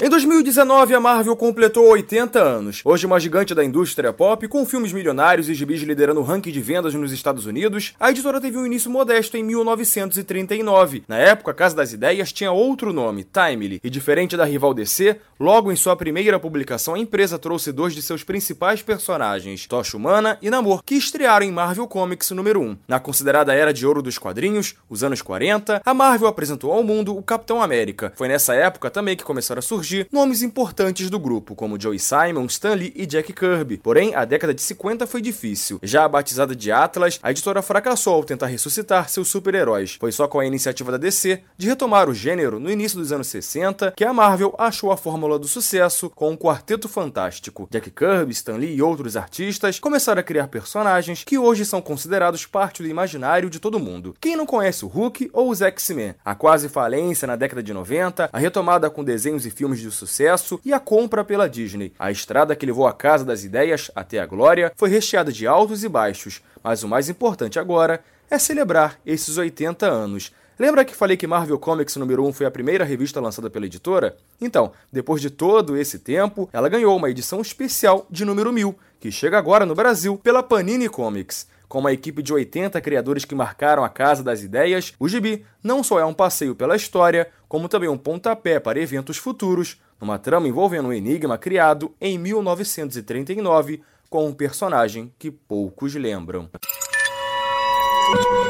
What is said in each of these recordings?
Em 2019, a Marvel completou 80 anos. Hoje, uma gigante da indústria pop, com filmes milionários e gibis liderando o ranking de vendas nos Estados Unidos, a editora teve um início modesto em 1939. Na época, a Casa das Ideias tinha outro nome, Timely, e diferente da rival DC, logo em sua primeira publicação, a empresa trouxe dois de seus principais personagens, Tocha Humana e Namor, que estrearam em Marvel Comics número 1. Na considerada era de ouro dos quadrinhos, os anos 40, a Marvel apresentou ao mundo o Capitão América. Foi nessa época também que começaram a surgir surgir nomes importantes do grupo, como Joey Simon, Stan Lee e Jack Kirby. Porém, a década de 50 foi difícil. Já batizada de Atlas, a editora fracassou ao tentar ressuscitar seus super-heróis. Foi só com a iniciativa da DC de retomar o gênero no início dos anos 60 que a Marvel achou a fórmula do sucesso com um quarteto fantástico. Jack Kirby, Stan Lee e outros artistas começaram a criar personagens que hoje são considerados parte do imaginário de todo mundo. Quem não conhece o Hulk ou os X-Men? A quase falência na década de 90, a retomada com desenhos e filmes de sucesso e a compra pela Disney. A estrada que levou a Casa das Ideias até a glória foi recheada de altos e baixos, mas o mais importante agora é celebrar esses 80 anos. Lembra que falei que Marvel Comics número 1 foi a primeira revista lançada pela editora? Então, depois de todo esse tempo, ela ganhou uma edição especial de número 1000, que chega agora no Brasil pela Panini Comics. Com uma equipe de 80 criadores que marcaram a Casa das Ideias, o Gibi não só é um passeio pela história, como também um pontapé para eventos futuros, numa trama envolvendo um enigma criado em 1939 com um personagem que poucos lembram.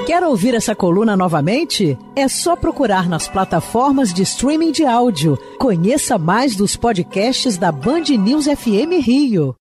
Quer ouvir essa coluna novamente? É só procurar nas plataformas de streaming de áudio. Conheça mais dos podcasts da Band News FM Rio.